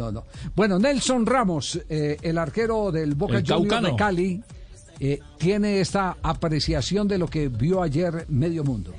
No, no. Bueno, Nelson Ramos, eh, el arquero del Boca Juniors de Cali, eh, tiene esta apreciación de lo que vio ayer medio mundo.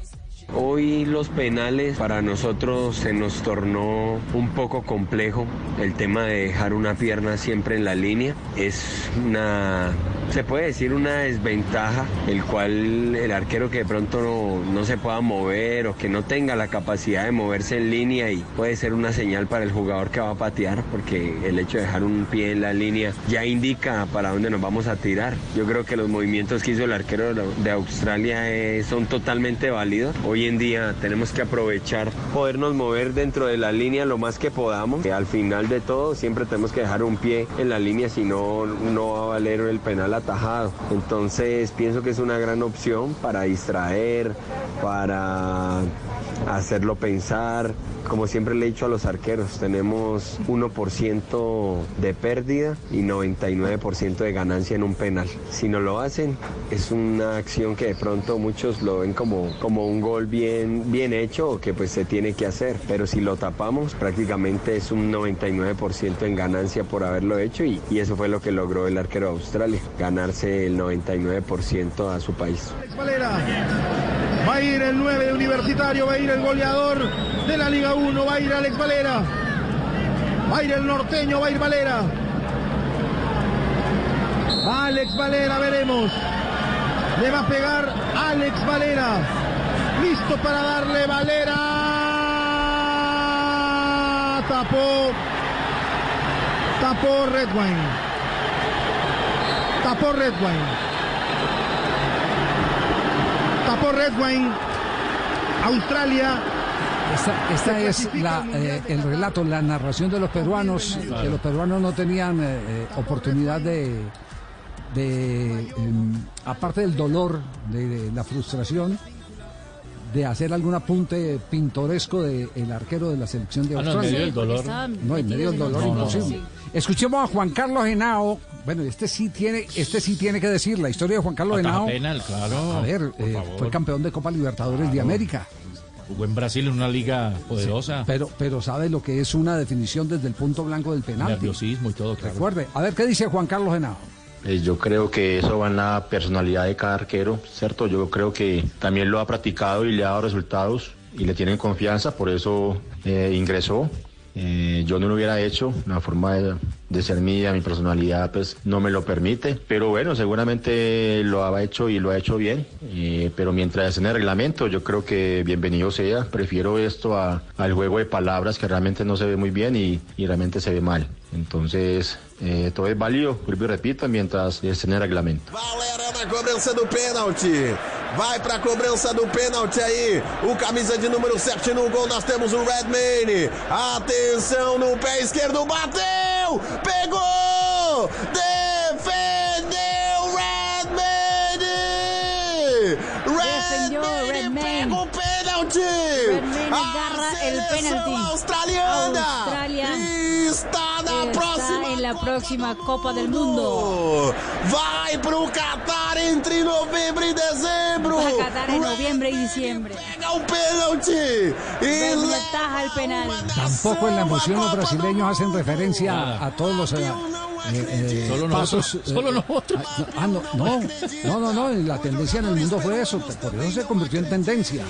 Hoy los penales para nosotros se nos tornó un poco complejo. El tema de dejar una pierna siempre en la línea es una, se puede decir una desventaja, el cual el arquero que de pronto no, no se pueda mover o que no tenga la capacidad de moverse en línea y puede ser una señal para el jugador que va a patear, porque el hecho de dejar un pie en la línea ya indica para dónde nos vamos a tirar. Yo creo que los movimientos que hizo el arquero de Australia eh, son totalmente válidos. Hoy en día tenemos que aprovechar podernos mover dentro de la línea lo más que podamos. Que al final de todo siempre tenemos que dejar un pie en la línea, si no, no va a valer el penal Entonces pienso que es una gran opción para distraer, para hacerlo pensar. Como siempre le he dicho a los arqueros, tenemos 1% de pérdida y 99% de ganancia en un penal. Si no lo hacen, es una acción que de pronto muchos lo ven como, como un gol bien, bien hecho o que pues se tiene que hacer. Pero si lo tapamos, prácticamente es un 99% en ganancia por haberlo hecho y, y eso fue lo que logró el arquero de Australia, ganarse el 99% a su país. Va a ir el 9 de Universitario, va a ir el goleador de la Liga 1, va a ir Alex Valera. Va a ir el norteño, va a ir Valera. Va Alex Valera, veremos. Le va a pegar Alex Valera. Listo para darle Valera. Tapó. Tapó Redwine. Tapó Redwine. Tapó Redwine. Australia. Esta, esta es la, eh, el relato, la narración de los peruanos, que los peruanos no tenían eh, eh, oportunidad de, de em, aparte del dolor, de, de la frustración, de hacer algún apunte pintoresco del arquero de la selección de Ah, no, en Australia. medio del dolor. No, en medio del dolor No, no, imposible. no. Escuchemos a Juan Carlos Henao. Bueno, este sí tiene, este sí tiene que decir la historia de Juan Carlos Henao. penal, claro. A ver, eh, fue campeón de Copa Libertadores de América. Jugó en Brasil en una liga poderosa. Pero, pero sabe lo que es una definición desde el punto blanco del penalti. Nerviosismo y todo, claro. Recuerde, a ver qué dice Juan Carlos Henao. Eh, Yo creo que eso va en la personalidad de cada arquero, ¿cierto? Yo creo que también lo ha practicado y le ha dado resultados y le tienen confianza, por eso eh, ingresó. Eh, yo no lo hubiera hecho, la forma de, de ser mía, mi personalidad, pues no me lo permite. Pero bueno, seguramente lo ha hecho y lo ha hecho bien. Eh, pero mientras en el reglamento, yo creo que bienvenido sea. Prefiero esto a- al juego de palabras que realmente no se ve muy bien y, y realmente se ve mal. Entonces, eh, todo es válido, vuelvo y repito, mientras esté en el reglamento. Valera na cobrança do pênalti. Vai pra cobrança do pênalti aí. O camisa de número 7 no gol. Nós temos o Redman. Atenção no pé esquerdo. Bateu! Pegou! El penalti. australiana Australia está na está próxima en la próxima Copa del Mundo. Vai pro Qatar entre novembro e dezembro. Va a Qatar en noviembre y diciembre. Pega e Redman leva ataja el penal. Tampoco en la emoción los brasileños hacen referencia a, a todos los eh, eh, eh, Solo pasos. nosotros, eh, solo nosotros. Ah, no, no, no, no, no, la tendencia en el mundo fue eso, por eso se convirtió en tendencia.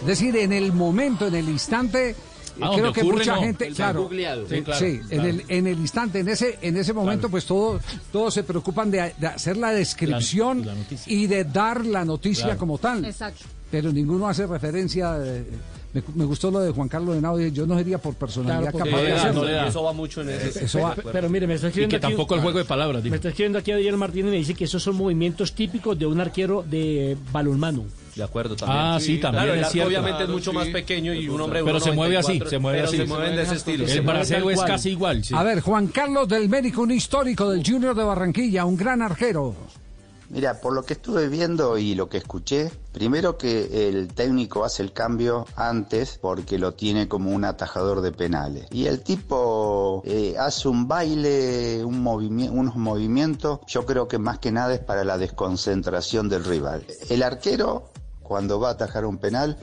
Es decir, en el momento, en el instante, Ah, creo que ocurre, mucha no. gente, El claro. Sí, eh, claro, sí, en el en el instante, en ese en ese momento, pues todos todos se preocupan de, de hacer la descripción La- la noticia. y de dar la noticia Claro. como tal. Exacto. Pero ninguno hace referencia. eh, me, me gustó lo de Juan Carlos Henao. Yo no sería por personalidad Claro, capaz de hacerlo. no le da. Eso va mucho en ese. Eso va. Pero, pero mire, me está Y escribiendo que aquí- tampoco el juego de palabras, Me está escribiendo aquí Adrián Martínez y me dice que esos son movimientos típicos de un arquero de balonmano. De acuerdo, también. Ah, sí, también Claro, el es arco cierto. obviamente es mucho sí. más pequeño y un hombre Pero se mueve así, 1.94, se mueve así. se mueven de ese estilo. El tal es casi igual. sí. A ver, Juan Carlos del Médico, un histórico del Junior de Barranquilla, un gran arquero. Mira, por lo que estuve viendo y lo que escuché, primero que el técnico hace el cambio antes porque lo tiene como un atajador de penales. Y el tipo eh, hace un baile, un unos movimientos, yo creo que más que nada es para la desconcentración del rival. El arquero, cuando va a atajar un penal,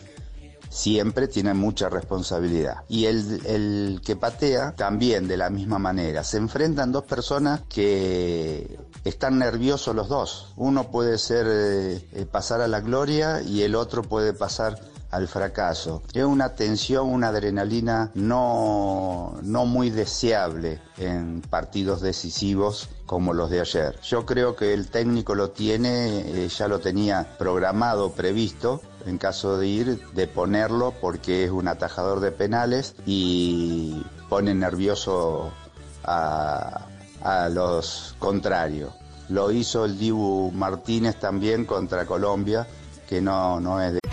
siempre tiene mucha responsabilidad. Y el, el que patea también de la misma manera. Se enfrentan dos personas que están nerviosos los dos. Uno puede ser eh, eh, pasar a la gloria y el otro puede pasar al fracaso. Es una tensión, una adrenalina no, no muy deseable en partidos decisivos como los de ayer. Yo creo que el técnico lo tiene, eh, ya lo tenía programado, previsto, en caso de ir, de ponerlo porque es un atajador de penales y pone nervioso a, los contrarios. Lo hizo el Dibu Martínez también contra Colombia, que no, no es de...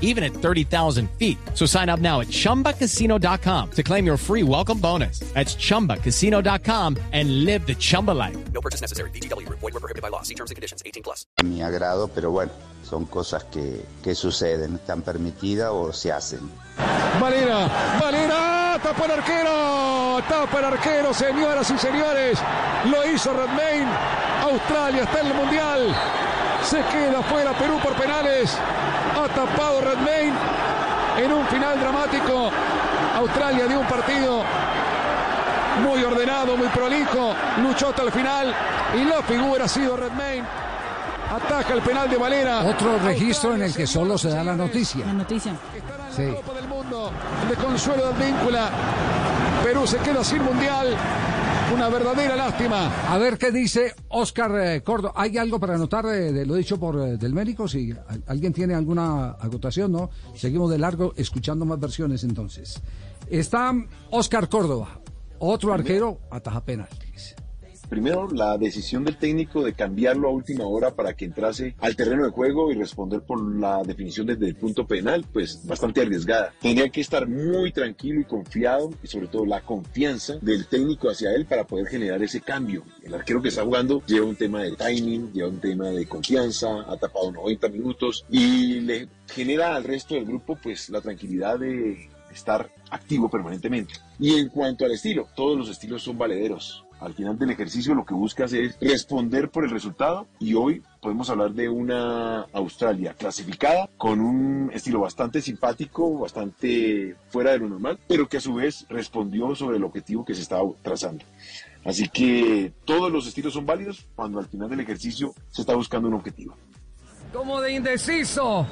even at 30,000 feet. So sign up now at ChumbaCasino.com to claim your free welcome bonus. That's ChumbaCasino.com and live the Chumba life. No purchase necessary. Group. Void were prohibited by law. See terms and conditions. 18 plus. mi agrado, pero bueno, son cosas que, que suceden, están permitidas o se hacen. Valera, Valera, tapa el arquero, tapa el arquero, señoras y señores. Lo hizo Redmayne. Australia está en el Mundial. Se queda fuera Perú por penales. Ha tapado Redmayne en un final dramático. Australia dio un partido muy ordenado, muy prolijo. Luchó hasta el final y la figura ha sido Redmayne. Ataca el penal de Valera. Otro registro en el que solo se da la noticia. La noticia. Sí. de Consuelo del Víncula. Perú se queda sin mundial. Una verdadera lástima. A ver qué dice Oscar eh, Córdoba. ¿Hay algo para anotar de, de lo dicho por eh, del médico? Si al- alguien tiene alguna acotación, ¿no? Seguimos de largo escuchando más versiones entonces. Está Oscar Córdoba, otro arquero, ataja penaltis. Primero, la decisión del técnico de cambiarlo a última hora para que entrase al terreno de juego y responder por la definición desde el punto penal, pues bastante arriesgada. Tendría que estar muy tranquilo y confiado, y sobre todo la confianza del técnico hacia él para poder generar ese cambio. El arquero que está jugando lleva un tema de timing, lleva un tema de confianza, ha tapado 90 minutos y le genera al resto del grupo pues la tranquilidad de estar activo permanentemente. Y en cuanto al estilo, todos los estilos son valederos. Al final del ejercicio lo que buscas es responder por el resultado y hoy podemos hablar de una Australia clasificada con un estilo bastante simpático, bastante fuera de lo normal, pero que a su vez respondió sobre el objetivo que se estaba trazando. Así que todos los estilos son válidos cuando al final del ejercicio se está buscando un objetivo. Como de indeciso.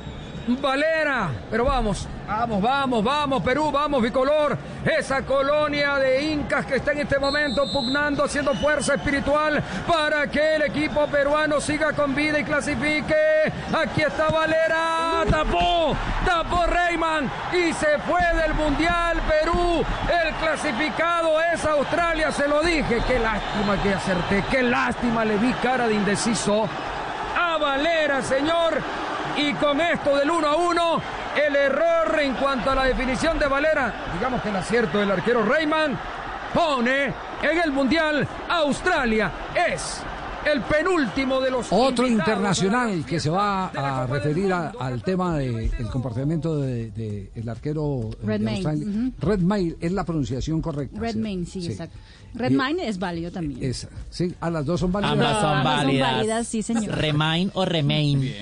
Valera. Pero vamos, vamos, vamos, vamos, Perú, vamos, bicolor. Esa colonia de incas que está en este momento pugnando, haciendo fuerza espiritual para que el equipo peruano siga con vida y clasifique. Aquí está Valera. Tapó, tapó Reyman y se fue del Mundial Perú. El clasificado es Australia, se lo dije. Qué lástima que acerté, qué lástima le vi cara de indeciso a Valera, señor. Y con esto del 1 a 1, el error en cuanto a la definición de Valera, digamos que el acierto del arquero Reyman, pone en el Mundial Australia. Es el penúltimo de los Otro internacional que se va a referir a- al tema del comportamiento del de, el arquero eh, de Redmayne, Australia. ujú. Redmayne es la pronunciación correcta. Redmayne, sí, exacto. Redmayne es válido también. Esa, sí, a las dos son válidas. Ambas son Ambas son válidas. válidas, sí, señor. Remain o Remain.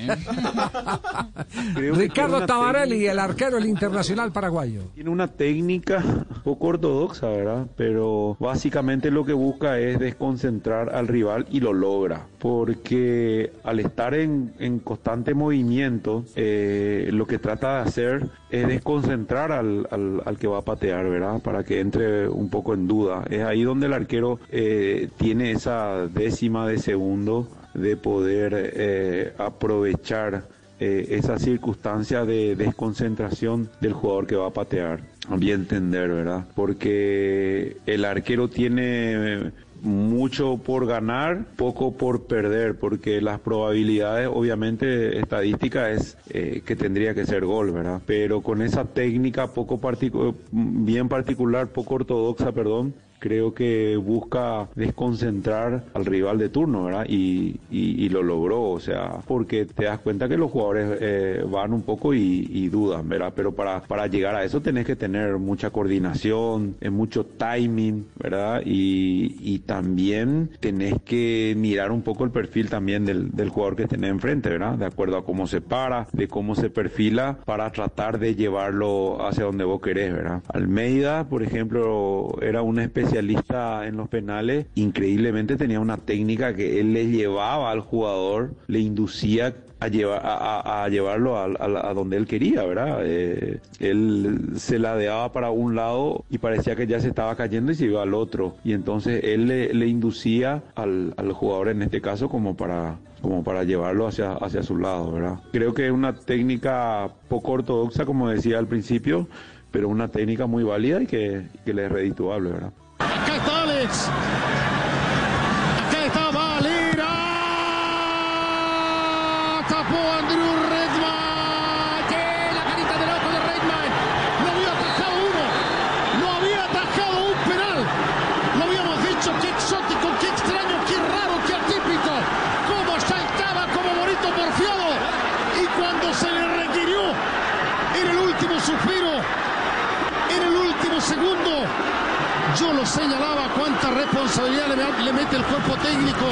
Ricardo Tabarelli, el arquero, el internacional paraguayo. Tiene una técnica poco ortodoxa, ¿verdad? Pero básicamente lo que busca es desconcentrar al rival y lo logra. Porque al estar en, en constante movimiento, eh, lo que trata de hacer es desconcentrar al, al- que va a patear, ¿verdad? Para que entre un poco en duda. Es ahí donde el arquero eh, tiene esa décima de segundo de poder eh, aprovechar esa circunstancia de desconcentración del jugador que va a patear. Mi entender, ¿verdad? Porque el arquero tiene mucho por ganar, poco por perder, porque las probabilidades, obviamente, estadística es eh, que tendría que ser gol, ¿verdad? Pero con esa técnica poco particu- bien particular, poco ortodoxa, perdón, creo que busca desconcentrar al rival de turno, ¿verdad? Y, y- y lo logró, o sea, porque te das cuenta que los jugadores eh, van un poco y, y dudan, ¿verdad? Pero para, para llegar a eso tenés que tener mucha coordinación, eh, mucho timing, ¿verdad? Y, y también tenés que mirar un poco el perfil también del, del jugador que tenés enfrente, ¿verdad? De acuerdo a cómo se para, de cómo se perfila para tratar de llevarlo hacia donde vos querés, ¿verdad? Almeida, por ejemplo, era un especialista en los penales, increíblemente tenía una técnica que él le llevaba al jugador, le inducía a, llevar, a, a- llevarlo a, a- a donde él quería, ¿verdad? Eh, él se ladeaba para un lado y parecía que ya se estaba cayendo y se iba al otro. Y entonces él le, le inducía al, al jugador en este caso como para como para llevarlo hacia, hacia su lado, ¿verdad? Creo que es una técnica poco ortodoxa, como decía al principio, pero una técnica muy válida y que, que le es redituable, ¿verdad? minutes. Le, le mete el cuerpo técnico.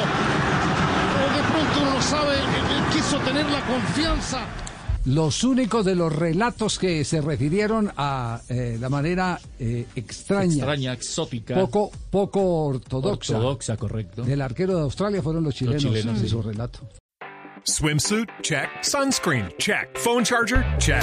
O de pronto uno no sabe, él, él quiso tener la confianza. Los únicos de los relatos que se refirieron a eh, la manera eh, extraña, Extraña, exótica. poco, poco ortodoxa, Ortodoxa, correcto. del arquero de Australia fueron los chilenos, chilenos, en sí. su relato. Swimsuit? Check. Sunscreen? Check. Phone charger? Check.